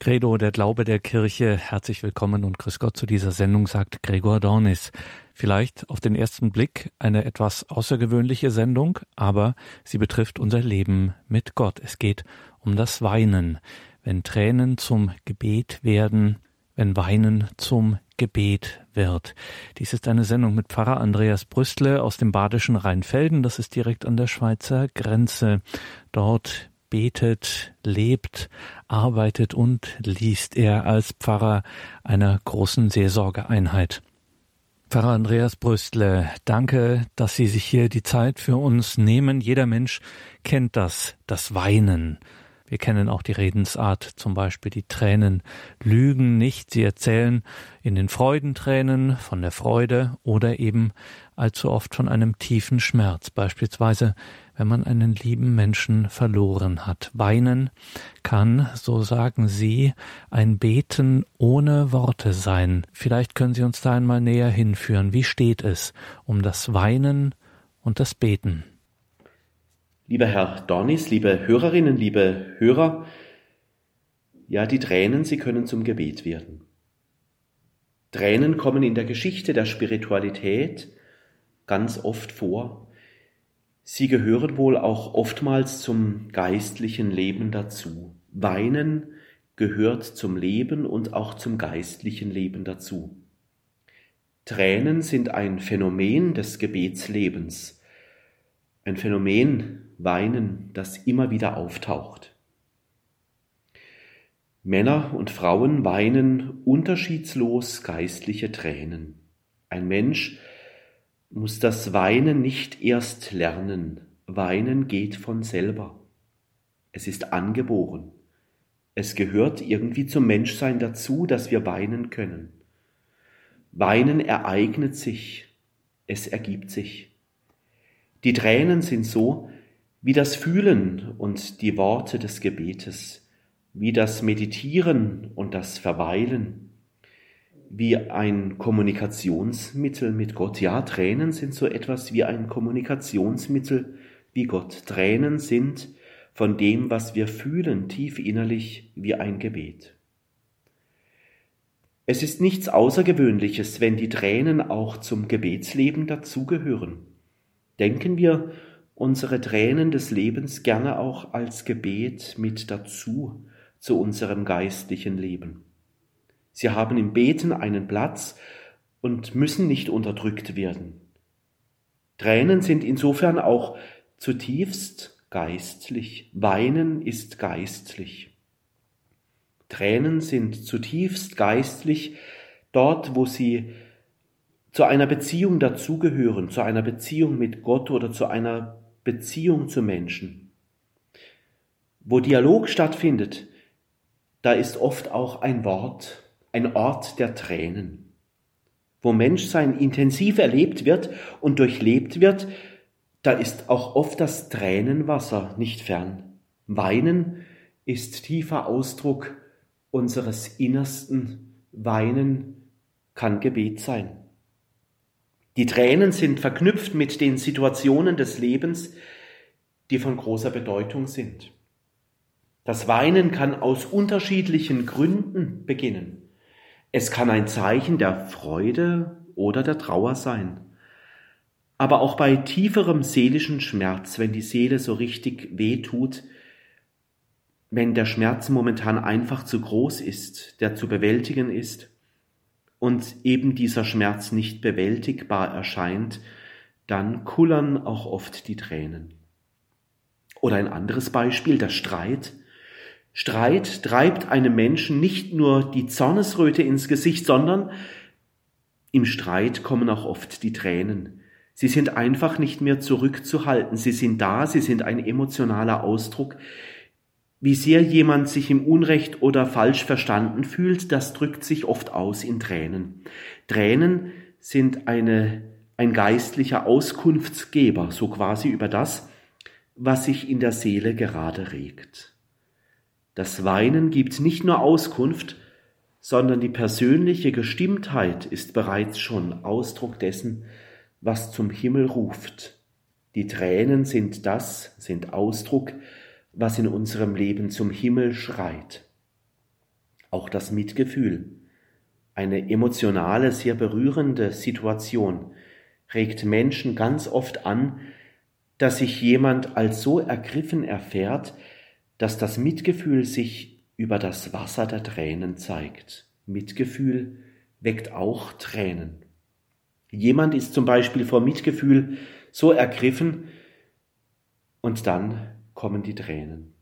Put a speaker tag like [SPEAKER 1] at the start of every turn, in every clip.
[SPEAKER 1] Credo, der Glaube der Kirche. Herzlich willkommen und grüß Gott zu dieser Sendung, sagt Gregor Dornis. Vielleicht auf den ersten Blick eine etwas außergewöhnliche Sendung, aber sie betrifft unser Leben mit Gott. Es geht um das Weinen. Wenn Tränen zum Gebet werden, wenn Weinen zum Gebet wird. Dies ist eine Sendung mit Pfarrer Andreas Brüstle aus dem badischen Rheinfelden. Das ist direkt an der Schweizer Grenze. Dort betet, lebt, arbeitet und liest er als Pfarrer einer großen Seelsorgeeinheit. Pfarrer Andreas Brüstle, danke, dass Sie sich hier die Zeit für uns nehmen. Jeder Mensch kennt das, das Weinen. Wir kennen auch die Redensart, zum Beispiel die Tränen lügen nicht, sie erzählen in den Freudentränen von der Freude oder eben allzu oft von einem tiefen Schmerz, beispielsweise wenn man einen lieben Menschen verloren hat. Weinen kann, so sagen Sie, ein Beten ohne Worte sein. Vielleicht können Sie uns da einmal näher hinführen. Wie steht es um das Weinen und das Beten?
[SPEAKER 2] Lieber Herr Dornis, liebe Hörerinnen, liebe Hörer, ja, die Tränen, sie können zum Gebet werden. Tränen kommen in der Geschichte der Spiritualität ganz oft vor. Sie gehören wohl auch oftmals zum geistlichen Leben dazu. Weinen gehört zum Leben und auch zum geistlichen Leben dazu. Tränen sind ein Phänomen des Gebetslebens, ein Phänomen, Weinen, das immer wieder auftaucht. Männer und Frauen weinen unterschiedslos geistliche Tränen. Ein Mensch muss das Weinen nicht erst lernen. Weinen geht von selber. Es ist angeboren. Es gehört irgendwie zum Menschsein dazu, dass wir weinen können. Weinen ereignet sich, es ergibt sich. Die Tränen sind so, wie das Fühlen und die Worte des Gebetes, wie das Meditieren und das Verweilen, wie ein Kommunikationsmittel mit Gott. Ja, Tränen sind so etwas wie ein Kommunikationsmittel wie Gott. Tränen sind von dem, was wir fühlen, tief innerlich wie ein Gebet. Es ist nichts Außergewöhnliches, wenn die Tränen auch zum Gebetsleben dazugehören. Denken wir unsere Tränen des Lebens gerne auch als Gebet mit dazu zu unserem geistlichen Leben. Sie haben im Beten einen Platz und müssen nicht unterdrückt werden. Tränen sind insofern auch zutiefst geistlich. Weinen ist geistlich. Tränen sind zutiefst geistlich dort, wo sie zu einer Beziehung dazugehören, zu einer Beziehung mit Gott oder zu einer Beziehung zu Menschen. Wo Dialog stattfindet, da ist oft auch ein Wort, ein Ort der Tränen. Wo Menschsein intensiv erlebt wird und durchlebt wird, da ist auch oft das Tränenwasser nicht fern. Weinen ist tiefer Ausdruck unseres Innersten. Weinen kann Gebet sein. Die Tränen sind verknüpft mit den Situationen des Lebens, die von großer Bedeutung sind. Das Weinen kann aus unterschiedlichen Gründen beginnen. Es kann ein Zeichen der Freude oder der Trauer sein. Aber auch bei tieferem seelischen Schmerz, wenn die Seele so richtig weh tut, wenn der Schmerz momentan einfach zu groß ist, der zu bewältigen ist, und eben dieser Schmerz nicht bewältigbar erscheint, dann kullern auch oft die Tränen. Oder ein anderes Beispiel, der Streit. Streit treibt einem Menschen nicht nur die Zornesröte ins Gesicht, sondern im Streit kommen auch oft die Tränen. Sie sind einfach nicht mehr zurückzuhalten. Sie sind da, sie sind ein emotionaler Ausdruck, wie sehr jemand sich im Unrecht oder falsch verstanden fühlt, das drückt sich oft aus in Tränen. Tränen sind eine, ein geistlicher Auskunftsgeber, so quasi über das, was sich in der Seele gerade regt. Das Weinen gibt nicht nur Auskunft, sondern die persönliche Gestimmtheit ist bereits schon Ausdruck dessen, was zum Himmel ruft. Die Tränen sind das, sind Ausdruck was in unserem Leben zum Himmel schreit. Auch das Mitgefühl, eine emotionale, sehr berührende Situation, regt Menschen ganz oft an, dass sich jemand als so ergriffen erfährt, dass das Mitgefühl sich über das Wasser der Tränen zeigt. Mitgefühl weckt auch Tränen. Jemand ist zum Beispiel vor Mitgefühl so ergriffen und dann kommen die Tränen.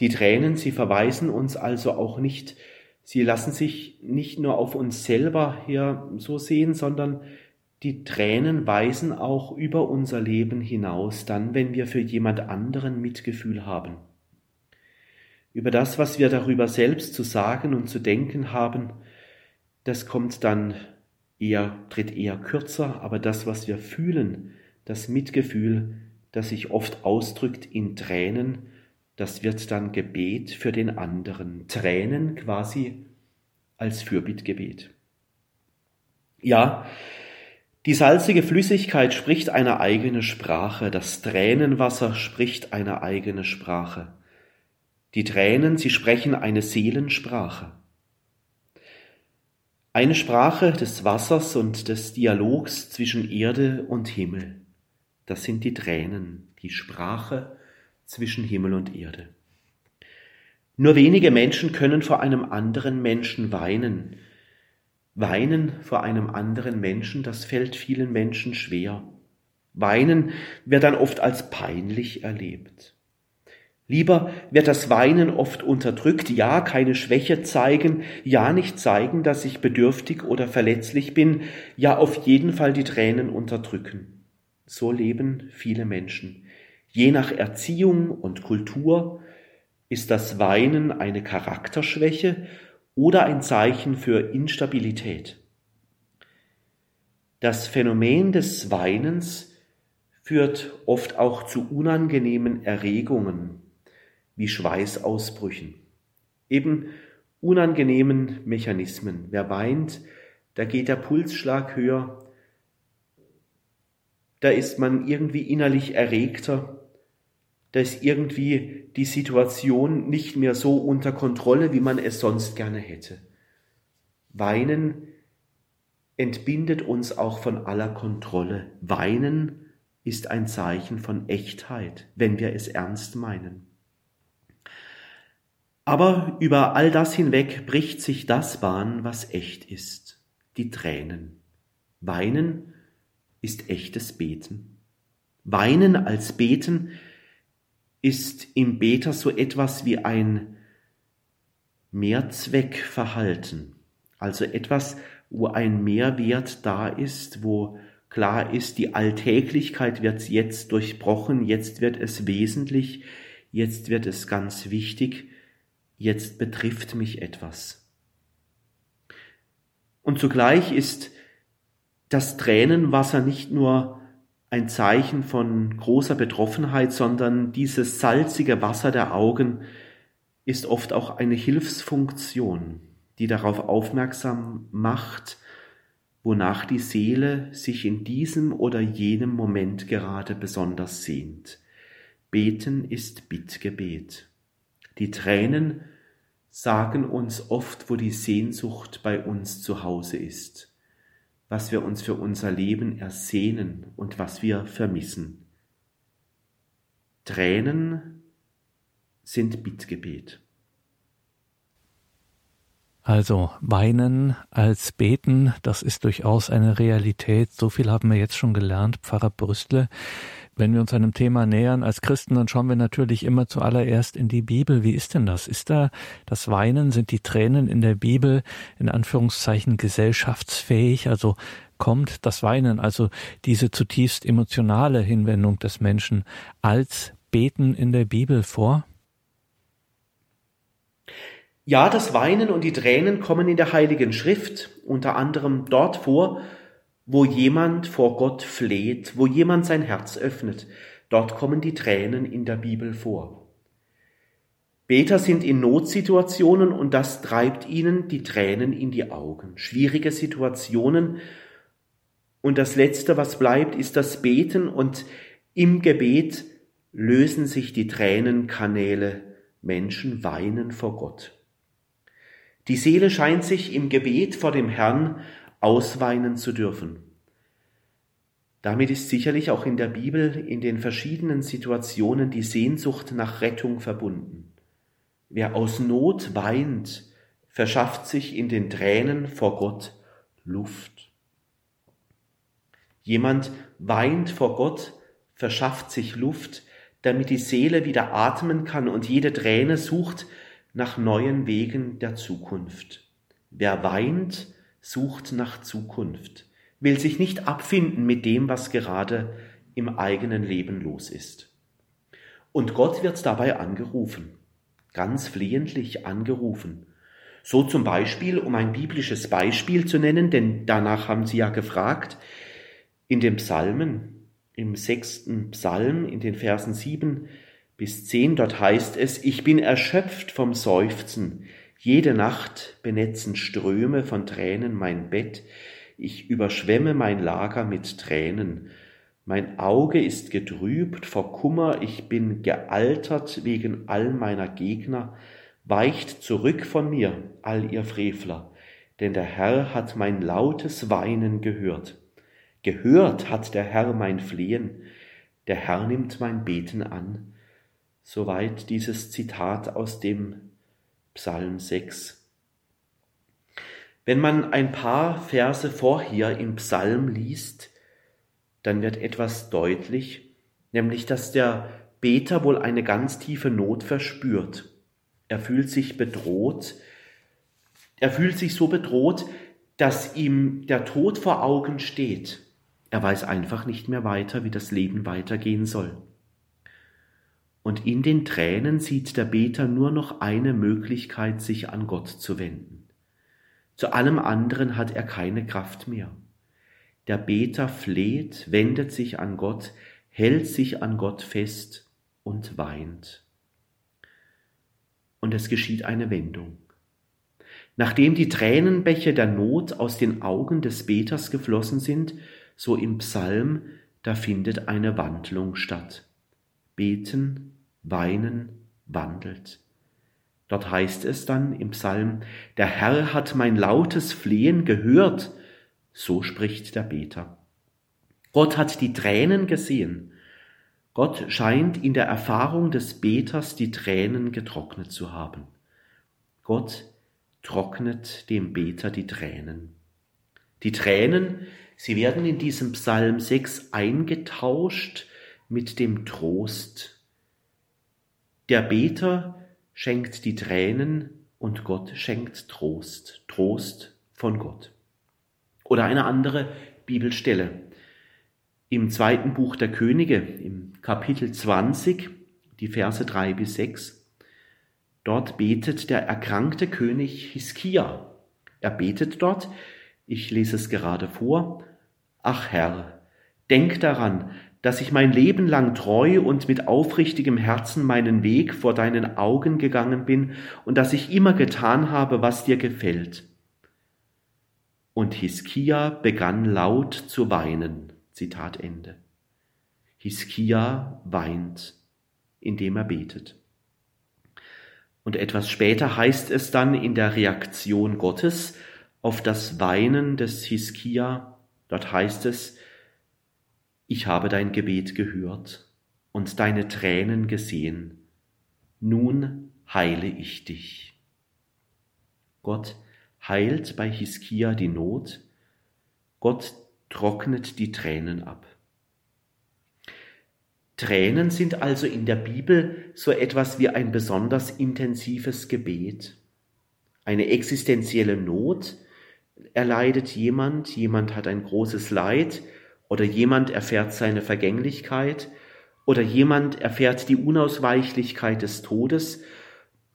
[SPEAKER 2] Die Tränen, sie verweisen uns also auch nicht, sie lassen sich nicht nur auf uns selber hier so sehen, sondern die Tränen weisen auch über unser Leben hinaus, dann, wenn wir für jemand anderen Mitgefühl haben. Über das, was wir darüber selbst zu sagen und zu denken haben, das kommt dann eher, tritt eher kürzer, aber das, was wir fühlen, das Mitgefühl, das sich oft ausdrückt in Tränen, das wird dann Gebet für den anderen. Tränen quasi als Fürbittgebet. Ja, die salzige Flüssigkeit spricht eine eigene Sprache, das Tränenwasser spricht eine eigene Sprache. Die Tränen, sie sprechen eine Seelensprache. Eine Sprache des Wassers und des Dialogs zwischen Erde und Himmel. Das sind die Tränen, die Sprache zwischen Himmel und Erde. Nur wenige Menschen können vor einem anderen Menschen weinen, Weinen vor einem anderen Menschen, das fällt vielen Menschen schwer. Weinen wird dann oft als peinlich erlebt. Lieber wird das Weinen oft unterdrückt, ja keine Schwäche zeigen, ja nicht zeigen, dass ich bedürftig oder verletzlich bin, ja auf jeden Fall die Tränen unterdrücken. So leben viele Menschen. Je nach Erziehung und Kultur ist das Weinen eine Charakterschwäche oder ein Zeichen für Instabilität. Das Phänomen des Weinens führt oft auch zu unangenehmen Erregungen wie Schweißausbrüchen, eben unangenehmen Mechanismen. Wer weint, da geht der Pulsschlag höher, da ist man irgendwie innerlich erregter, da ist irgendwie die Situation nicht mehr so unter Kontrolle, wie man es sonst gerne hätte. Weinen entbindet uns auch von aller Kontrolle. Weinen ist ein Zeichen von Echtheit, wenn wir es ernst meinen. Aber über all das hinweg bricht sich das Bahn, was echt ist, die Tränen. Weinen ist echtes Beten. Weinen als Beten ist im Beter so etwas wie ein Mehrzweckverhalten, also etwas, wo ein Mehrwert da ist, wo klar ist, die Alltäglichkeit wird jetzt durchbrochen, jetzt wird es wesentlich, jetzt wird es ganz wichtig, jetzt betrifft mich etwas. Und zugleich ist das Tränenwasser nicht nur ein Zeichen von großer Betroffenheit, sondern dieses salzige Wasser der Augen ist oft auch eine Hilfsfunktion, die darauf aufmerksam macht, wonach die Seele sich in diesem oder jenem Moment gerade besonders sehnt. Beten ist Bittgebet. Die Tränen sagen uns oft, wo die Sehnsucht bei uns zu Hause ist was wir uns für unser Leben ersehnen und was wir vermissen. Tränen sind Bittgebet.
[SPEAKER 1] Also weinen als beten, das ist durchaus eine Realität. So viel haben wir jetzt schon gelernt, Pfarrer Brüstle. Wenn wir uns einem Thema nähern als Christen, dann schauen wir natürlich immer zuallererst in die Bibel. Wie ist denn das? Ist da das Weinen, sind die Tränen in der Bibel in Anführungszeichen gesellschaftsfähig? Also kommt das Weinen, also diese zutiefst emotionale Hinwendung des Menschen als Beten in der Bibel vor?
[SPEAKER 2] Ja, das Weinen und die Tränen kommen in der Heiligen Schrift unter anderem dort vor, wo jemand vor Gott fleht, wo jemand sein Herz öffnet. Dort kommen die Tränen in der Bibel vor. Beter sind in Notsituationen und das treibt ihnen die Tränen in die Augen. Schwierige Situationen. Und das Letzte, was bleibt, ist das Beten und im Gebet lösen sich die Tränenkanäle. Menschen weinen vor Gott. Die Seele scheint sich im Gebet vor dem Herrn ausweinen zu dürfen. Damit ist sicherlich auch in der Bibel in den verschiedenen Situationen die Sehnsucht nach Rettung verbunden. Wer aus Not weint, verschafft sich in den Tränen vor Gott Luft. Jemand weint vor Gott, verschafft sich Luft, damit die Seele wieder atmen kann und jede Träne sucht nach neuen Wegen der Zukunft. Wer weint, sucht nach Zukunft, will sich nicht abfinden mit dem, was gerade im eigenen Leben los ist. Und Gott wird dabei angerufen, ganz flehentlich angerufen. So zum Beispiel, um ein biblisches Beispiel zu nennen, denn danach haben Sie ja gefragt, in den Psalmen, im sechsten Psalm, in den Versen sieben bis zehn, dort heißt es, ich bin erschöpft vom Seufzen, jede Nacht benetzen Ströme von Tränen mein Bett, ich überschwemme mein Lager mit Tränen, mein Auge ist getrübt vor Kummer, ich bin gealtert wegen all meiner Gegner, weicht zurück von mir, all ihr Frevler, denn der Herr hat mein lautes Weinen gehört. Gehört hat der Herr mein Flehen, der Herr nimmt mein Beten an. Soweit dieses Zitat aus dem Psalm 6. Wenn man ein paar Verse vorher im Psalm liest, dann wird etwas deutlich, nämlich dass der Beter wohl eine ganz tiefe Not verspürt. Er fühlt sich bedroht, er fühlt sich so bedroht, dass ihm der Tod vor Augen steht. Er weiß einfach nicht mehr weiter, wie das Leben weitergehen soll und in den Tränen sieht der Beter nur noch eine Möglichkeit, sich an Gott zu wenden. Zu allem anderen hat er keine Kraft mehr. Der Beter fleht, wendet sich an Gott, hält sich an Gott fest und weint. Und es geschieht eine Wendung. Nachdem die Tränenbäche der Not aus den Augen des Beters geflossen sind, so im Psalm, da findet eine Wandlung statt. Beten, Weinen wandelt. Dort heißt es dann im Psalm, der Herr hat mein lautes Flehen gehört, so spricht der Beter. Gott hat die Tränen gesehen. Gott scheint in der Erfahrung des Beters die Tränen getrocknet zu haben. Gott trocknet dem Beter die Tränen. Die Tränen, sie werden in diesem Psalm 6 eingetauscht mit dem Trost der Beter schenkt die Tränen und Gott schenkt Trost, Trost von Gott. Oder eine andere Bibelstelle. Im zweiten Buch der Könige, im Kapitel 20, die Verse 3 bis 6, dort betet der erkrankte König Hiskia. Er betet dort, ich lese es gerade vor, Ach Herr, denk daran, dass ich mein Leben lang treu und mit aufrichtigem Herzen meinen Weg vor deinen Augen gegangen bin und dass ich immer getan habe, was dir gefällt. Und Hiskia begann laut zu weinen. Zitat Ende. Hiskia weint, indem er betet. Und etwas später heißt es dann in der Reaktion Gottes auf das Weinen des Hiskia, dort heißt es, ich habe dein Gebet gehört und deine Tränen gesehen. Nun heile ich dich. Gott heilt bei Hiskia die Not. Gott trocknet die Tränen ab. Tränen sind also in der Bibel so etwas wie ein besonders intensives Gebet. Eine existenzielle Not erleidet jemand, jemand hat ein großes Leid, oder jemand erfährt seine Vergänglichkeit. Oder jemand erfährt die Unausweichlichkeit des Todes.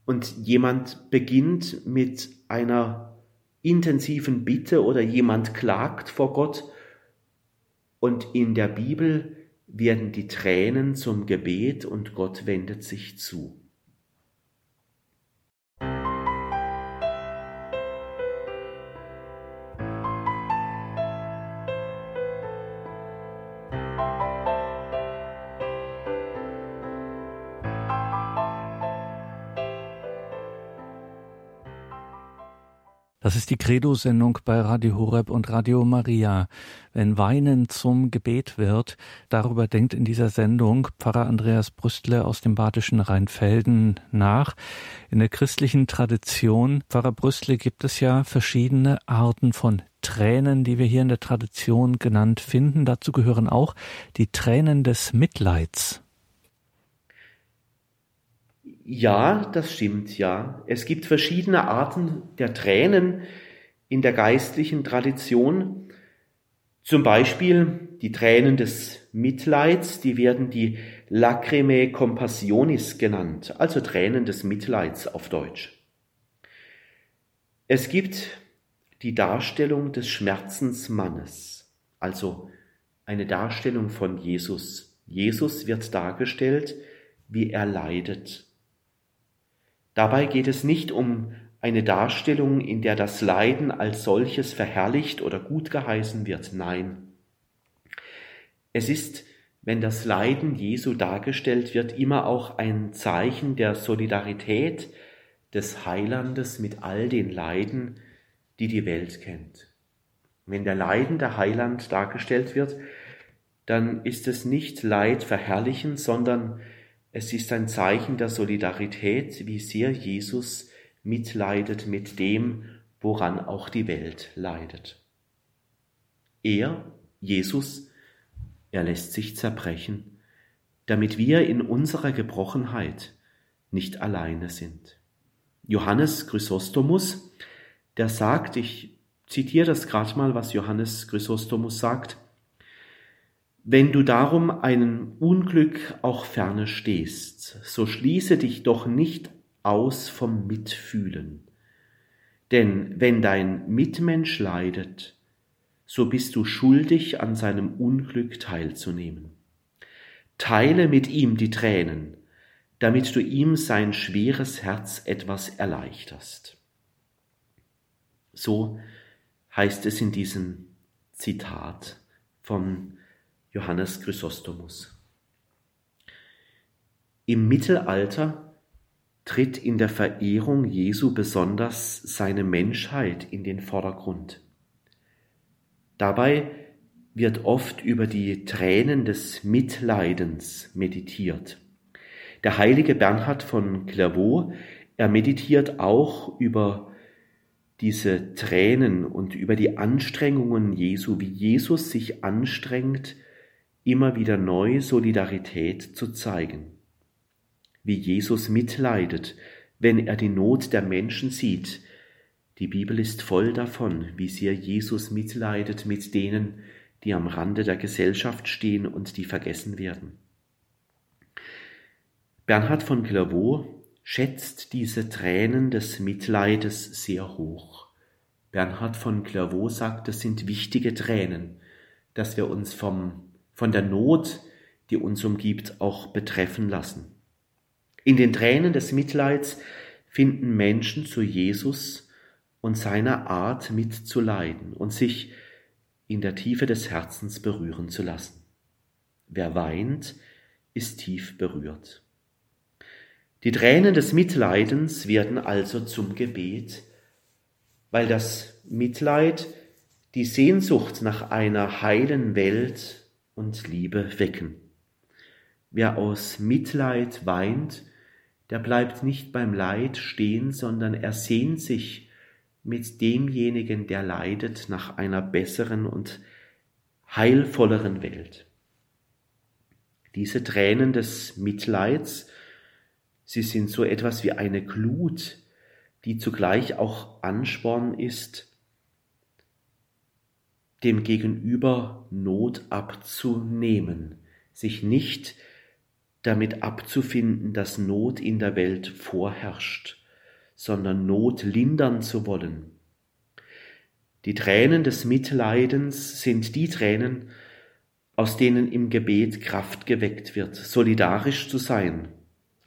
[SPEAKER 2] Und jemand beginnt mit einer intensiven Bitte oder jemand klagt vor Gott. Und in der Bibel werden die Tränen zum Gebet und Gott wendet sich zu.
[SPEAKER 1] Das ist die Credo-Sendung bei Radio Horeb und Radio Maria. Wenn Weinen zum Gebet wird, darüber denkt in dieser Sendung Pfarrer Andreas Brüstle aus dem badischen Rheinfelden nach. In der christlichen Tradition, Pfarrer Brüstle, gibt es ja verschiedene Arten von Tränen, die wir hier in der Tradition genannt finden. Dazu gehören auch die Tränen des Mitleids.
[SPEAKER 2] Ja, das stimmt, ja. Es gibt verschiedene Arten der Tränen in der geistlichen Tradition. Zum Beispiel die Tränen des Mitleids, die werden die Lacrimae Compassionis genannt, also Tränen des Mitleids auf Deutsch. Es gibt die Darstellung des Schmerzensmannes, also eine Darstellung von Jesus. Jesus wird dargestellt, wie er leidet. Dabei geht es nicht um eine Darstellung, in der das Leiden als solches verherrlicht oder gut geheißen wird. Nein. Es ist, wenn das Leiden Jesu dargestellt wird, immer auch ein Zeichen der Solidarität des Heilandes mit all den Leiden, die die Welt kennt. Wenn der leidende Heiland dargestellt wird, dann ist es nicht Leid verherrlichen, sondern es ist ein Zeichen der Solidarität, wie sehr Jesus mitleidet mit dem, woran auch die Welt leidet. Er, Jesus, er lässt sich zerbrechen, damit wir in unserer Gebrochenheit nicht alleine sind. Johannes Chrysostomus, der sagt, ich zitiere das gerade mal, was Johannes Chrysostomus sagt, wenn du darum einem Unglück auch ferne stehst, so schließe dich doch nicht aus vom Mitfühlen. Denn wenn dein Mitmensch leidet, so bist du schuldig, an seinem Unglück teilzunehmen. Teile mit ihm die Tränen, damit du ihm sein schweres Herz etwas erleichterst. So heißt es in diesem Zitat vom Johannes Chrysostomus. Im Mittelalter tritt in der Verehrung Jesu besonders seine Menschheit in den Vordergrund. Dabei wird oft über die Tränen des Mitleidens meditiert. Der heilige Bernhard von Clairvaux, er meditiert auch über diese Tränen und über die Anstrengungen Jesu, wie Jesus sich anstrengt, immer wieder neu Solidarität zu zeigen. Wie Jesus mitleidet, wenn er die Not der Menschen sieht. Die Bibel ist voll davon, wie sehr Jesus mitleidet mit denen, die am Rande der Gesellschaft stehen und die vergessen werden. Bernhard von Clairvaux schätzt diese Tränen des Mitleides sehr hoch. Bernhard von Clairvaux sagt, es sind wichtige Tränen, dass wir uns vom von der Not, die uns umgibt, auch betreffen lassen. In den Tränen des Mitleids finden Menschen zu Jesus und seiner Art mitzuleiden und sich in der Tiefe des Herzens berühren zu lassen. Wer weint, ist tief berührt. Die Tränen des Mitleidens werden also zum Gebet, weil das Mitleid die Sehnsucht nach einer heilen Welt und Liebe wecken. Wer aus Mitleid weint, der bleibt nicht beim Leid stehen, sondern er sehnt sich mit demjenigen, der leidet, nach einer besseren und heilvolleren Welt. Diese Tränen des Mitleids, sie sind so etwas wie eine Glut, die zugleich auch Ansporn ist, dem Gegenüber Not abzunehmen, sich nicht damit abzufinden, dass Not in der Welt vorherrscht, sondern Not lindern zu wollen. Die Tränen des Mitleidens sind die Tränen, aus denen im Gebet Kraft geweckt wird, solidarisch zu sein,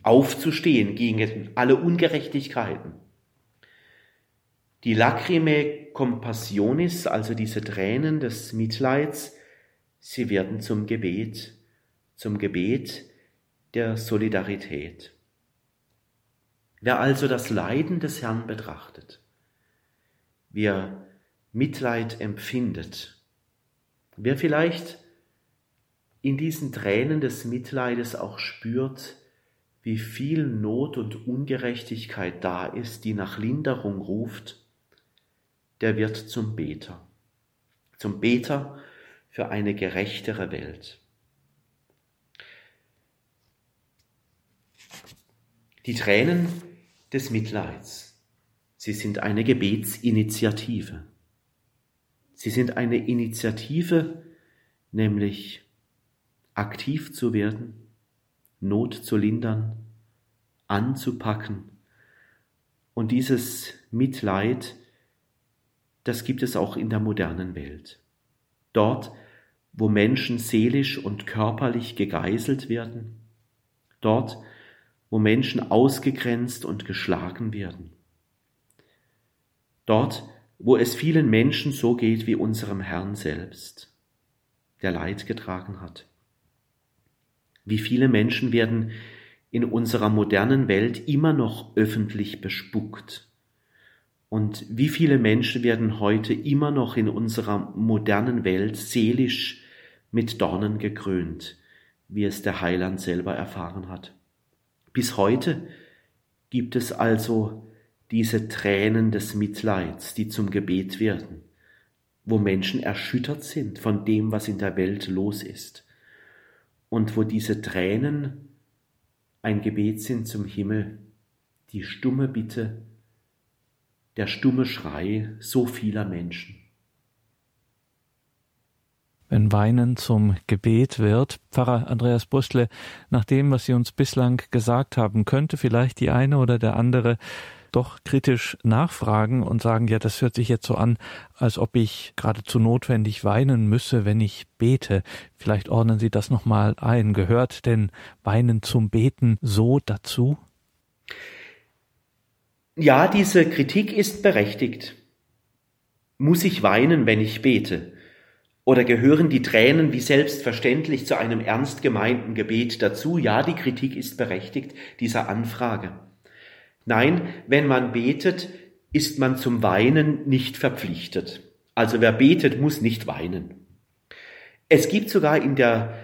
[SPEAKER 2] aufzustehen gegen alle Ungerechtigkeiten. Die Lacrimae Compassionis, also diese Tränen des Mitleids, sie werden zum Gebet, zum Gebet der Solidarität. Wer also das Leiden des Herrn betrachtet, wer Mitleid empfindet, wer vielleicht in diesen Tränen des Mitleides auch spürt, wie viel Not und Ungerechtigkeit da ist, die nach Linderung ruft, der wird zum Beter, zum Beter für eine gerechtere Welt. Die Tränen des Mitleids, sie sind eine Gebetsinitiative. Sie sind eine Initiative, nämlich aktiv zu werden, Not zu lindern, anzupacken. Und dieses Mitleid, das gibt es auch in der modernen Welt. Dort, wo Menschen seelisch und körperlich gegeißelt werden, dort, wo Menschen ausgegrenzt und geschlagen werden, dort, wo es vielen Menschen so geht wie unserem Herrn selbst, der Leid getragen hat. Wie viele Menschen werden in unserer modernen Welt immer noch öffentlich bespuckt? Und wie viele Menschen werden heute immer noch in unserer modernen Welt seelisch mit Dornen gekrönt, wie es der Heiland selber erfahren hat? Bis heute gibt es also diese Tränen des Mitleids, die zum Gebet werden, wo Menschen erschüttert sind von dem, was in der Welt los ist und wo diese Tränen ein Gebet sind zum Himmel, die stumme Bitte, der stumme Schrei so vieler Menschen.
[SPEAKER 1] Wenn Weinen zum Gebet wird, Pfarrer Andreas Buschle, nach dem, was Sie uns bislang gesagt haben, könnte vielleicht die eine oder der andere doch kritisch nachfragen und sagen, ja, das hört sich jetzt so an, als ob ich geradezu notwendig weinen müsse, wenn ich bete. Vielleicht ordnen Sie das nochmal ein. Gehört denn Weinen zum Beten so dazu?
[SPEAKER 2] Ja, diese Kritik ist berechtigt. Muss ich weinen, wenn ich bete? Oder gehören die Tränen wie selbstverständlich zu einem ernst gemeinten Gebet dazu? Ja, die Kritik ist berechtigt dieser Anfrage. Nein, wenn man betet, ist man zum Weinen nicht verpflichtet. Also wer betet, muss nicht weinen. Es gibt sogar in der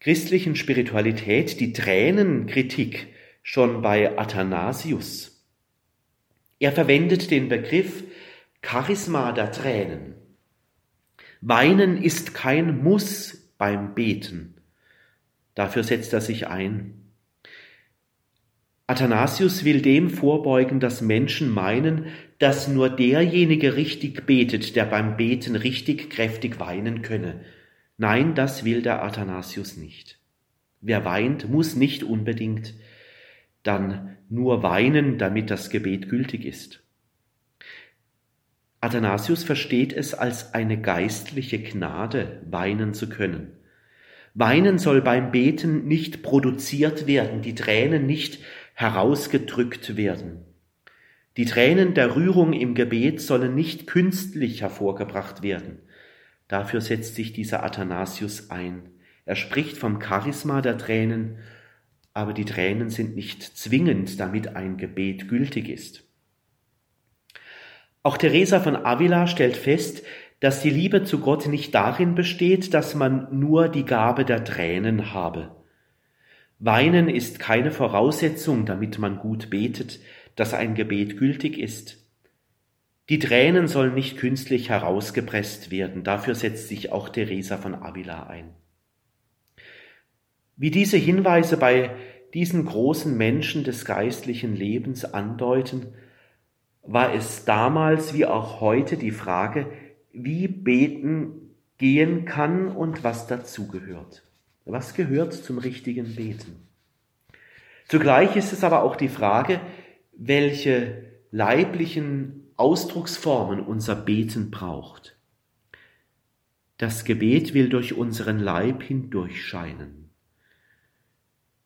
[SPEAKER 2] christlichen Spiritualität die Tränenkritik schon bei Athanasius. Er verwendet den Begriff Charisma der Tränen. Weinen ist kein Muss beim Beten. Dafür setzt er sich ein. Athanasius will dem vorbeugen, dass Menschen meinen, dass nur derjenige richtig betet, der beim Beten richtig kräftig weinen könne. Nein, das will der Athanasius nicht. Wer weint, muss nicht unbedingt dann nur weinen, damit das Gebet gültig ist. Athanasius versteht es als eine geistliche Gnade, weinen zu können. Weinen soll beim Beten nicht produziert werden, die Tränen nicht herausgedrückt werden. Die Tränen der Rührung im Gebet sollen nicht künstlich hervorgebracht werden. Dafür setzt sich dieser Athanasius ein. Er spricht vom Charisma der Tränen, aber die Tränen sind nicht zwingend, damit ein Gebet gültig ist. Auch Teresa von Avila stellt fest, dass die Liebe zu Gott nicht darin besteht, dass man nur die Gabe der Tränen habe. Weinen ist keine Voraussetzung, damit man gut betet, dass ein Gebet gültig ist. Die Tränen sollen nicht künstlich herausgepresst werden, dafür setzt sich auch Teresa von Avila ein. Wie diese Hinweise bei diesen großen Menschen des geistlichen Lebens andeuten, war es damals wie auch heute die Frage, wie beten gehen kann und was dazugehört. Was gehört zum richtigen Beten? Zugleich ist es aber auch die Frage, welche leiblichen Ausdrucksformen unser Beten braucht. Das Gebet will durch unseren Leib hindurchscheinen.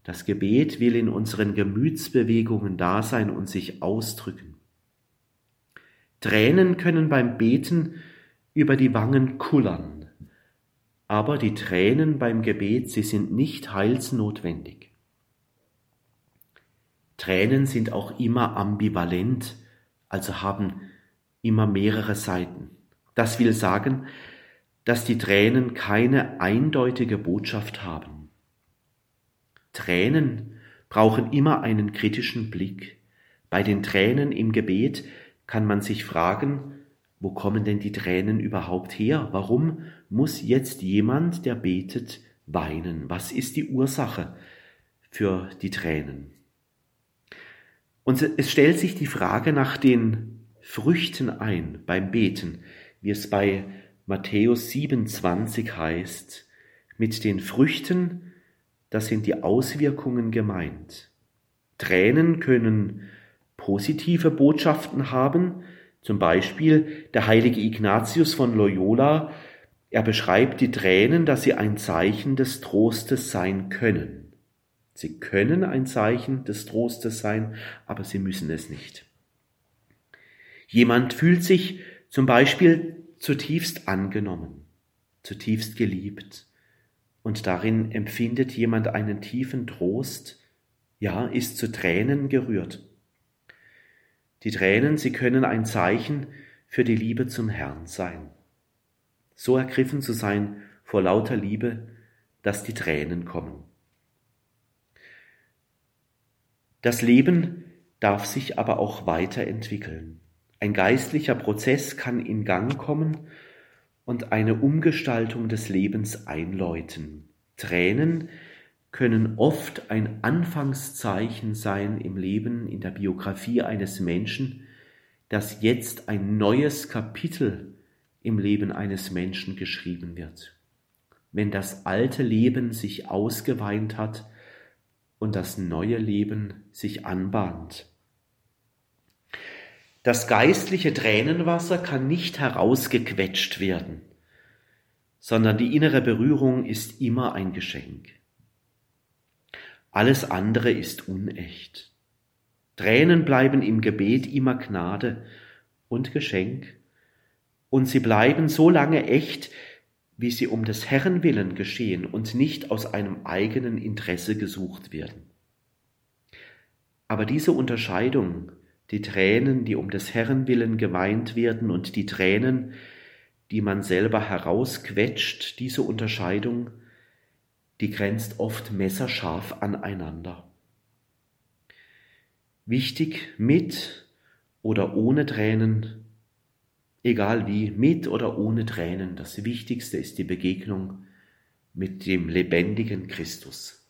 [SPEAKER 2] Das Gebet will in unseren Gemütsbewegungen da sein und sich ausdrücken. Tränen können beim Beten über die Wangen kullern. Aber die Tränen beim Gebet, sie sind nicht heilsnotwendig. Tränen sind auch immer ambivalent, also haben immer mehrere Seiten. Das will sagen, dass die Tränen keine eindeutige Botschaft haben. Tränen brauchen immer einen kritischen Blick. Bei den Tränen im Gebet kann man sich fragen, wo kommen denn die Tränen überhaupt her? Warum muss jetzt jemand, der betet, weinen? Was ist die Ursache für die Tränen? Und es stellt sich die Frage nach den Früchten ein beim Beten, wie es bei Matthäus 27 heißt, mit den Früchten, das sind die Auswirkungen gemeint. Tränen können positive Botschaften haben, zum Beispiel der heilige Ignatius von Loyola, er beschreibt die Tränen, dass sie ein Zeichen des Trostes sein können. Sie können ein Zeichen des Trostes sein, aber sie müssen es nicht. Jemand fühlt sich zum Beispiel zutiefst angenommen, zutiefst geliebt, und darin empfindet jemand einen tiefen Trost, ja, ist zu Tränen gerührt. Die Tränen, sie können ein Zeichen für die Liebe zum Herrn sein. So ergriffen zu sein vor lauter Liebe, dass die Tränen kommen. Das Leben darf sich aber auch weiterentwickeln. Ein geistlicher Prozess kann in Gang kommen und eine Umgestaltung des Lebens einläuten. Tränen können oft ein Anfangszeichen sein im Leben, in der Biografie eines Menschen, dass jetzt ein neues Kapitel im Leben eines Menschen geschrieben wird. Wenn das alte Leben sich ausgeweint hat und das neue Leben sich anbahnt. Das geistliche Tränenwasser kann nicht herausgequetscht werden, sondern die innere Berührung ist immer ein Geschenk. Alles andere ist unecht. Tränen bleiben im Gebet immer Gnade und Geschenk, und sie bleiben so lange echt, wie sie um des Herrn willen geschehen und nicht aus einem eigenen Interesse gesucht werden. Aber diese Unterscheidung, die Tränen, die um des Herrn willen geweint werden und die Tränen, die man selber herausquetscht, diese Unterscheidung die grenzt oft messerscharf aneinander. Wichtig mit oder ohne Tränen, egal wie, mit oder ohne Tränen, das Wichtigste ist die Begegnung mit dem lebendigen Christus.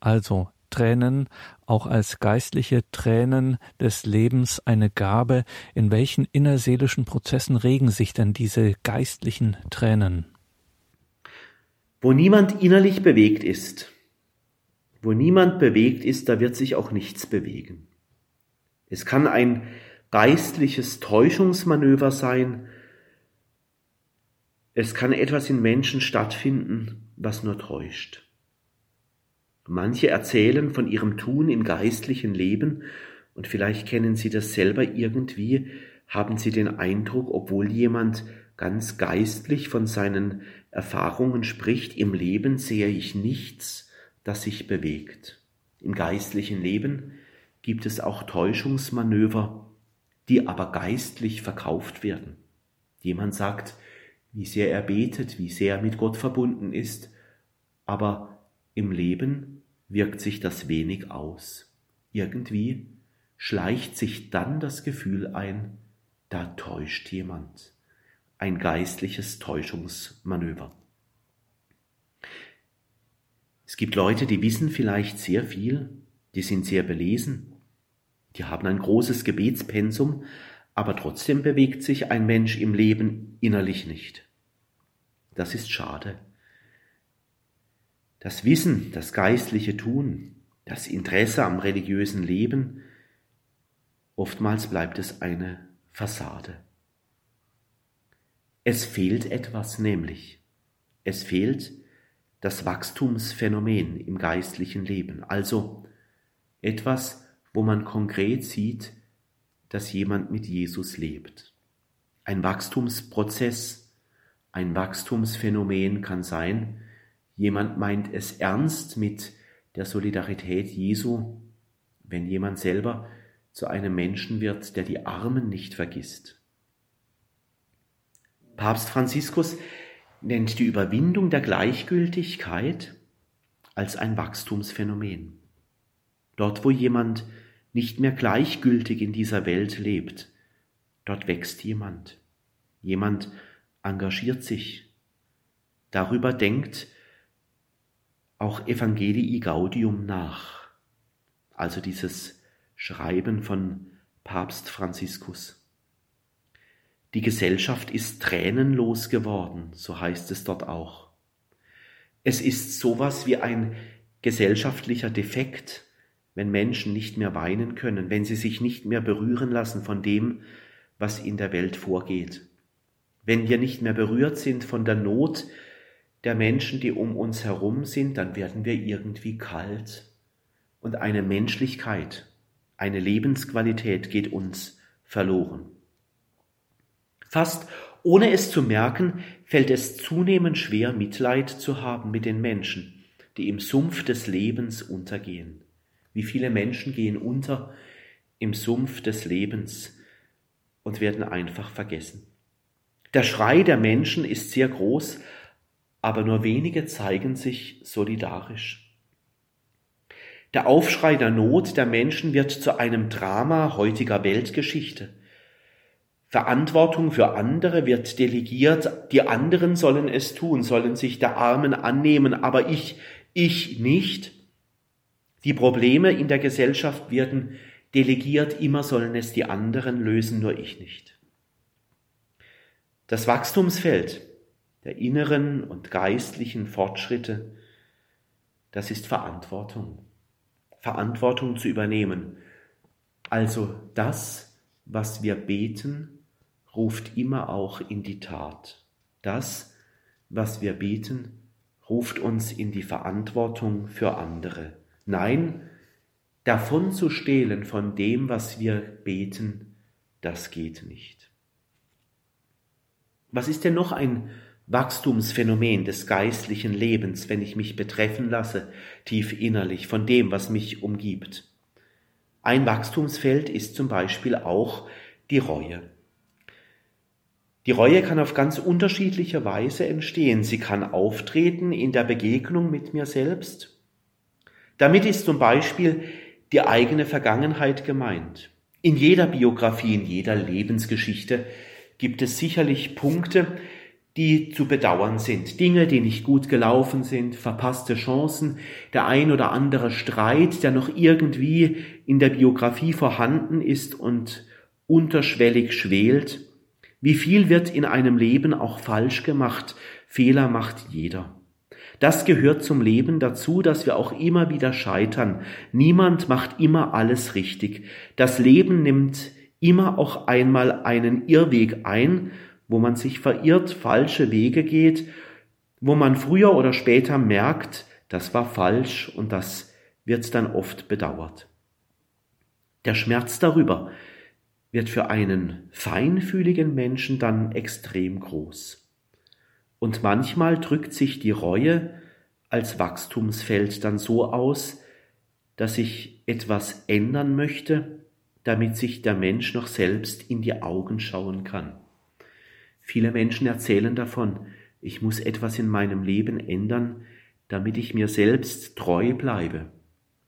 [SPEAKER 1] Also Tränen auch als geistliche Tränen des Lebens eine Gabe. In welchen innerseelischen Prozessen regen sich denn diese geistlichen Tränen?
[SPEAKER 2] Wo niemand innerlich bewegt ist, wo niemand bewegt ist, da wird sich auch nichts bewegen. Es kann ein geistliches Täuschungsmanöver sein, es kann etwas in Menschen stattfinden, was nur täuscht. Manche erzählen von ihrem Tun im geistlichen Leben und vielleicht kennen Sie das selber irgendwie, haben Sie den Eindruck, obwohl jemand ganz geistlich von seinen Erfahrungen spricht, im Leben sehe ich nichts, das sich bewegt. Im geistlichen Leben gibt es auch Täuschungsmanöver, die aber geistlich verkauft werden. Jemand sagt, wie sehr er betet, wie sehr er mit Gott verbunden ist, aber im Leben wirkt sich das wenig aus. Irgendwie schleicht sich dann das Gefühl ein, da täuscht jemand. Ein geistliches Täuschungsmanöver. Es gibt Leute, die wissen vielleicht sehr viel, die sind sehr belesen, die haben ein großes Gebetspensum, aber trotzdem bewegt sich ein Mensch im Leben innerlich nicht. Das ist schade. Das Wissen, das geistliche Tun, das Interesse am religiösen Leben, oftmals bleibt es eine Fassade. Es fehlt etwas nämlich. Es fehlt das Wachstumsphänomen im geistlichen Leben, also etwas, wo man konkret sieht, dass jemand mit Jesus lebt. Ein Wachstumsprozess, ein Wachstumsphänomen kann sein, jemand meint es ernst mit der Solidarität Jesu, wenn jemand selber zu einem Menschen wird, der die Armen nicht vergisst. Papst Franziskus nennt die Überwindung der Gleichgültigkeit als ein Wachstumsphänomen. Dort, wo jemand nicht mehr gleichgültig in dieser Welt lebt, dort wächst jemand. Jemand engagiert sich. Darüber denkt auch Evangelii Gaudium nach, also dieses Schreiben von Papst Franziskus. Die Gesellschaft ist tränenlos geworden, so heißt es dort auch. Es ist sowas wie ein gesellschaftlicher Defekt, wenn Menschen nicht mehr weinen können, wenn sie sich nicht mehr berühren lassen von dem, was in der Welt vorgeht. Wenn wir nicht mehr berührt sind von der Not der Menschen, die um uns herum sind, dann werden wir irgendwie kalt und eine Menschlichkeit, eine Lebensqualität geht uns verloren. Fast ohne es zu merken, fällt es zunehmend schwer, Mitleid zu haben mit den Menschen, die im Sumpf des Lebens untergehen. Wie viele Menschen gehen unter im Sumpf des Lebens und werden einfach vergessen. Der Schrei der Menschen ist sehr groß, aber nur wenige zeigen sich solidarisch. Der Aufschrei der Not der Menschen wird zu einem Drama heutiger Weltgeschichte. Verantwortung für andere wird delegiert, die anderen sollen es tun, sollen sich der Armen annehmen, aber ich, ich nicht. Die Probleme in der Gesellschaft werden delegiert, immer sollen es die anderen lösen, nur ich nicht. Das Wachstumsfeld der inneren und geistlichen Fortschritte, das ist Verantwortung. Verantwortung zu übernehmen. Also das, was wir beten, ruft immer auch in die Tat. Das, was wir beten, ruft uns in die Verantwortung für andere. Nein, davon zu stehlen von dem, was wir beten, das geht nicht. Was ist denn noch ein Wachstumsphänomen des geistlichen Lebens, wenn ich mich betreffen lasse, tief innerlich, von dem, was mich umgibt? Ein Wachstumsfeld ist zum Beispiel auch die Reue. Die Reue kann auf ganz unterschiedliche Weise entstehen. Sie kann auftreten in der Begegnung mit mir selbst. Damit ist zum Beispiel die eigene Vergangenheit gemeint. In jeder Biografie, in jeder Lebensgeschichte gibt es sicherlich Punkte, die zu bedauern sind. Dinge, die nicht gut gelaufen sind, verpasste Chancen, der ein oder andere Streit, der noch irgendwie in der Biografie vorhanden ist und unterschwellig schwelt. Wie viel wird in einem Leben auch falsch gemacht? Fehler macht jeder. Das gehört zum Leben dazu, dass wir auch immer wieder scheitern. Niemand macht immer alles richtig. Das Leben nimmt immer auch einmal einen Irrweg ein, wo man sich verirrt, falsche Wege geht, wo man früher oder später merkt, das war falsch und das wird dann oft bedauert. Der Schmerz darüber, wird für einen feinfühligen Menschen dann extrem groß. Und manchmal drückt sich die Reue als Wachstumsfeld dann so aus, dass ich etwas ändern möchte, damit sich der Mensch noch selbst in die Augen schauen kann. Viele Menschen erzählen davon, ich muss etwas in meinem Leben ändern, damit ich mir selbst treu bleibe,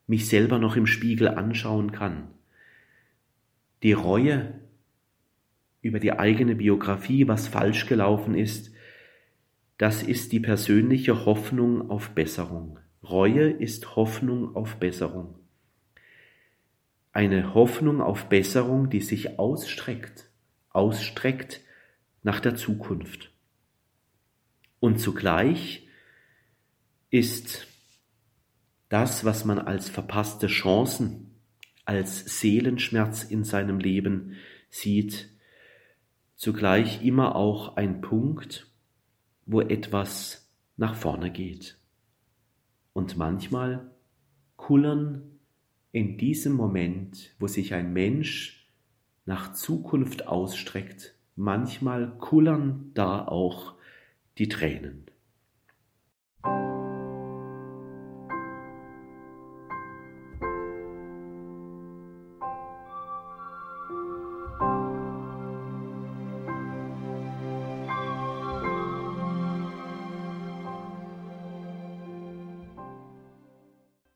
[SPEAKER 2] mich selber noch im Spiegel anschauen kann. Die Reue über die eigene Biografie, was falsch gelaufen ist, das ist die persönliche Hoffnung auf Besserung. Reue ist Hoffnung auf Besserung. Eine Hoffnung auf Besserung, die sich ausstreckt, ausstreckt nach der Zukunft. Und zugleich ist das, was man als verpasste Chancen als Seelenschmerz in seinem Leben sieht, zugleich immer auch ein Punkt, wo etwas nach vorne geht. Und manchmal kullern in diesem Moment, wo sich ein Mensch nach Zukunft ausstreckt, manchmal kullern da auch die Tränen.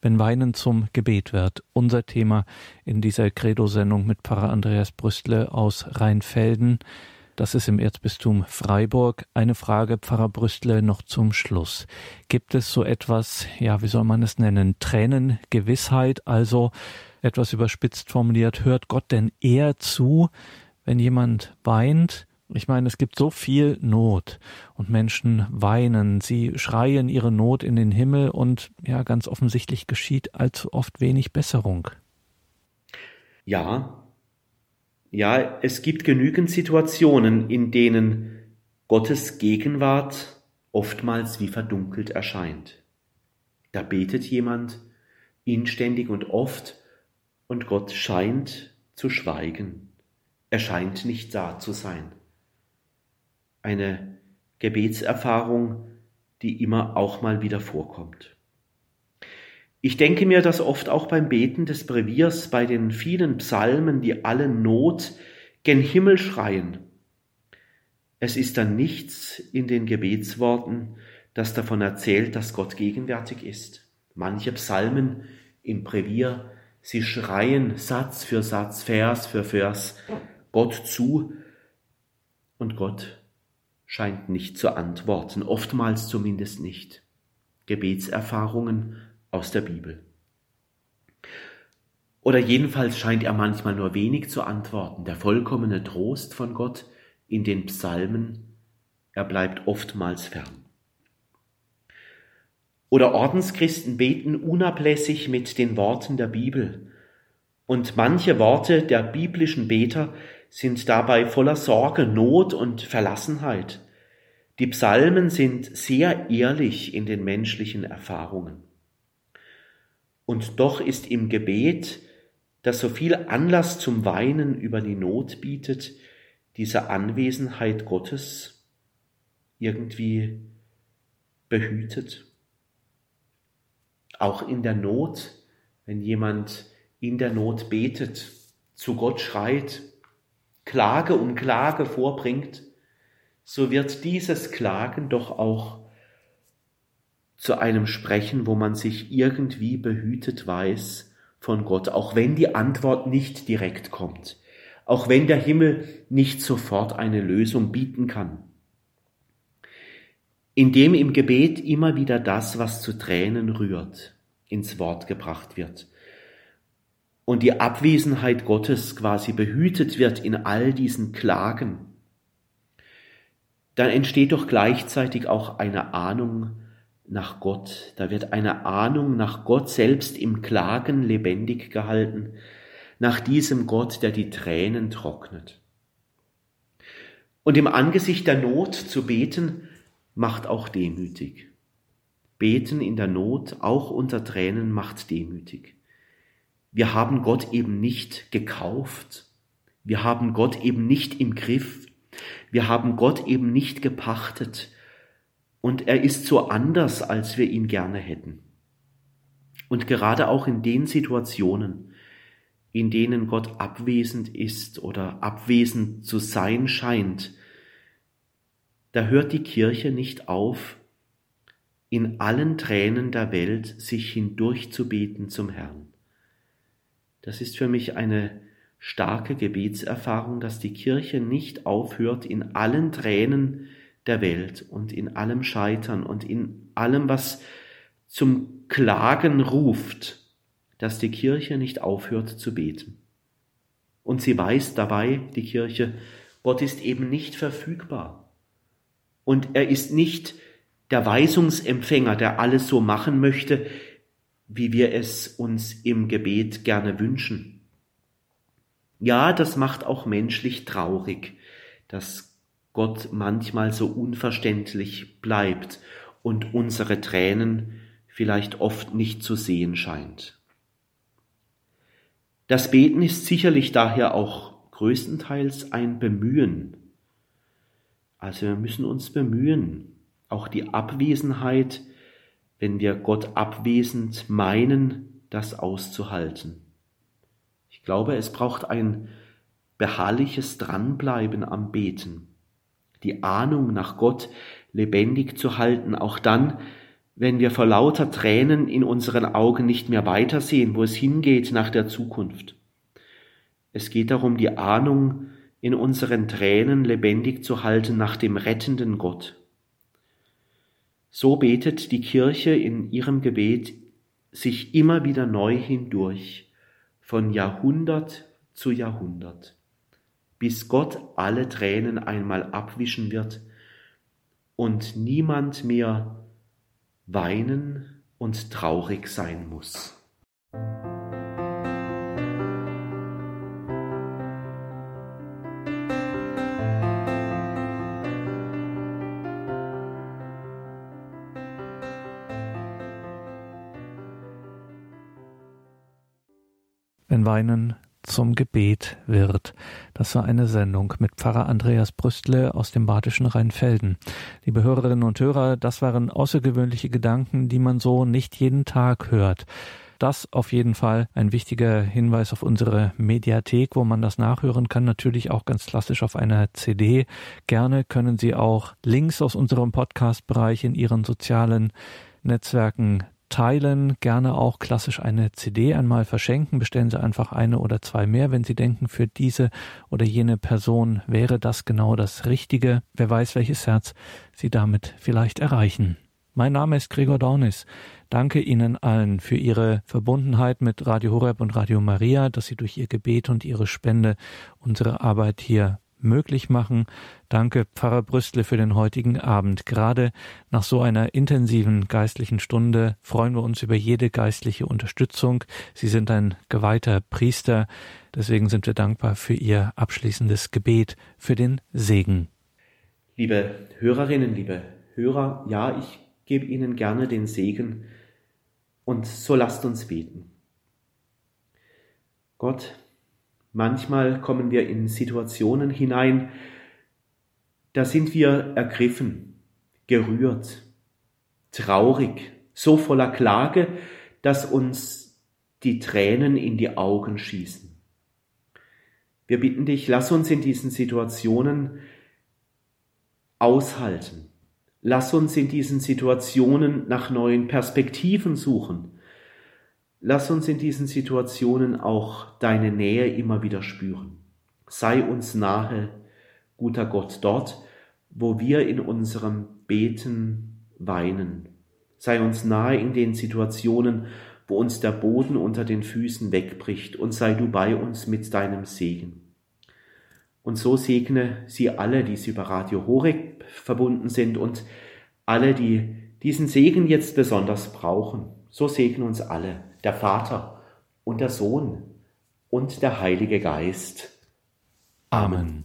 [SPEAKER 1] Wenn Weinen zum Gebet wird. Unser Thema in dieser Credo-Sendung mit Pfarrer Andreas Brüstle aus Rheinfelden. Das ist im Erzbistum Freiburg. Eine Frage, Pfarrer Brüstle, noch zum Schluss. Gibt es so etwas, ja, wie soll man es nennen, Tränengewissheit, also etwas überspitzt formuliert, hört Gott denn eher zu, wenn jemand weint? Ich meine, es gibt so viel Not und Menschen weinen, sie schreien ihre Not in den Himmel und ja, ganz offensichtlich geschieht allzu oft wenig Besserung.
[SPEAKER 2] Ja, ja, es gibt genügend Situationen, in denen Gottes Gegenwart oftmals wie verdunkelt erscheint. Da betet jemand inständig und oft und Gott scheint zu schweigen. Er scheint nicht da zu sein eine Gebetserfahrung, die immer auch mal wieder vorkommt. Ich denke mir, dass oft auch beim Beten des Breviers, bei den vielen Psalmen, die alle Not gen Himmel schreien, es ist dann nichts in den Gebetsworten, das davon erzählt, dass Gott gegenwärtig ist. Manche Psalmen im Brevier, sie schreien Satz für Satz, Vers für Vers Gott zu und Gott scheint nicht zu antworten, oftmals zumindest nicht. Gebetserfahrungen aus der Bibel. Oder jedenfalls scheint er manchmal nur wenig zu antworten. Der vollkommene Trost von Gott in den Psalmen, er bleibt oftmals fern. Oder Ordenschristen beten unablässig mit den Worten der Bibel. Und manche Worte der biblischen Beter sind dabei voller Sorge, Not und Verlassenheit. Die Psalmen sind sehr ehrlich in den menschlichen Erfahrungen. Und doch ist im Gebet, das so viel Anlass zum Weinen über die Not bietet, diese Anwesenheit Gottes irgendwie behütet. Auch in der Not, wenn jemand in der Not betet, zu Gott schreit, Klage um Klage vorbringt, so wird dieses Klagen doch auch zu einem Sprechen, wo man sich irgendwie behütet weiß von Gott, auch wenn die Antwort nicht direkt kommt, auch wenn der Himmel nicht sofort eine Lösung bieten kann. Indem im Gebet immer wieder das, was zu Tränen rührt, ins Wort gebracht wird und die Abwesenheit Gottes quasi behütet wird in all diesen Klagen, dann entsteht doch gleichzeitig auch eine Ahnung nach Gott. Da wird eine Ahnung nach Gott selbst im Klagen lebendig gehalten, nach diesem Gott, der die Tränen trocknet. Und im Angesicht der Not zu beten, macht auch demütig. Beten in der Not, auch unter Tränen, macht demütig. Wir haben Gott eben nicht gekauft. Wir haben Gott eben nicht im Griff. Wir haben Gott eben nicht gepachtet und er ist so anders, als wir ihn gerne hätten. Und gerade auch in den Situationen, in denen Gott abwesend ist oder abwesend zu sein scheint, da hört die Kirche nicht auf, in allen Tränen der Welt sich hindurchzubeten zum Herrn. Das ist für mich eine starke Gebetserfahrung, dass die Kirche nicht aufhört, in allen Tränen der Welt und in allem Scheitern und in allem, was zum Klagen ruft, dass die Kirche nicht aufhört zu beten. Und sie weiß dabei, die Kirche, Gott ist eben nicht verfügbar. Und er ist nicht der Weisungsempfänger, der alles so machen möchte, wie wir es uns im Gebet gerne wünschen. Ja, das macht auch menschlich traurig, dass Gott manchmal so unverständlich bleibt und unsere Tränen vielleicht oft nicht zu sehen scheint. Das Beten ist sicherlich daher auch größtenteils ein Bemühen. Also wir müssen uns bemühen, auch die Abwesenheit, wenn wir Gott abwesend meinen, das auszuhalten glaube, es braucht ein beharrliches Dranbleiben am Beten, die Ahnung nach Gott lebendig zu halten, auch dann, wenn wir vor lauter Tränen in unseren Augen nicht mehr weitersehen, wo es hingeht nach der Zukunft. Es geht darum, die Ahnung in unseren Tränen lebendig zu halten nach dem rettenden Gott. So betet die Kirche in ihrem Gebet sich immer wieder neu hindurch, von Jahrhundert zu Jahrhundert, bis Gott alle Tränen einmal abwischen wird und niemand mehr weinen und traurig sein muss.
[SPEAKER 1] Wenn Weinen zum Gebet wird. Das war eine Sendung mit Pfarrer Andreas Brüstle aus dem badischen Rheinfelden. Liebe Hörerinnen und Hörer, das waren außergewöhnliche Gedanken, die man so nicht jeden Tag hört. Das auf jeden Fall ein wichtiger Hinweis auf unsere Mediathek, wo man das nachhören kann. Natürlich auch ganz klassisch auf einer CD. Gerne können Sie auch Links aus unserem Podcast-Bereich in Ihren sozialen Netzwerken teilen, gerne auch klassisch eine CD einmal verschenken. Bestellen Sie einfach eine oder zwei mehr, wenn Sie denken, für diese oder jene Person wäre das genau das Richtige. Wer weiß, welches Herz Sie damit vielleicht erreichen. Mein Name ist Gregor Dornis. Danke Ihnen allen für Ihre Verbundenheit mit Radio Horeb und Radio Maria, dass Sie durch Ihr Gebet und Ihre Spende unsere Arbeit hier möglich machen. Danke, Pfarrer Brüstle, für den heutigen Abend. Gerade nach so einer intensiven geistlichen Stunde freuen wir uns über jede geistliche Unterstützung. Sie sind ein geweihter Priester. Deswegen sind wir dankbar für Ihr abschließendes Gebet, für den Segen.
[SPEAKER 2] Liebe Hörerinnen, liebe Hörer, ja, ich gebe Ihnen gerne den Segen und so lasst uns beten. Gott, Manchmal kommen wir in Situationen hinein, da sind wir ergriffen, gerührt, traurig, so voller Klage, dass uns die Tränen in die Augen schießen. Wir bitten dich, lass uns in diesen Situationen aushalten. Lass uns in diesen Situationen nach neuen Perspektiven suchen. Lass uns in diesen Situationen auch deine Nähe immer wieder spüren. Sei uns nahe, guter Gott, dort, wo wir in unserem Beten weinen. Sei uns nahe in den Situationen, wo uns der Boden unter den Füßen wegbricht, und sei du bei uns mit deinem Segen. Und so segne sie alle, die sie über Radio Horeb verbunden sind und alle, die diesen Segen jetzt besonders brauchen. So segne uns alle der Vater und der Sohn und der Heilige Geist.
[SPEAKER 1] Amen.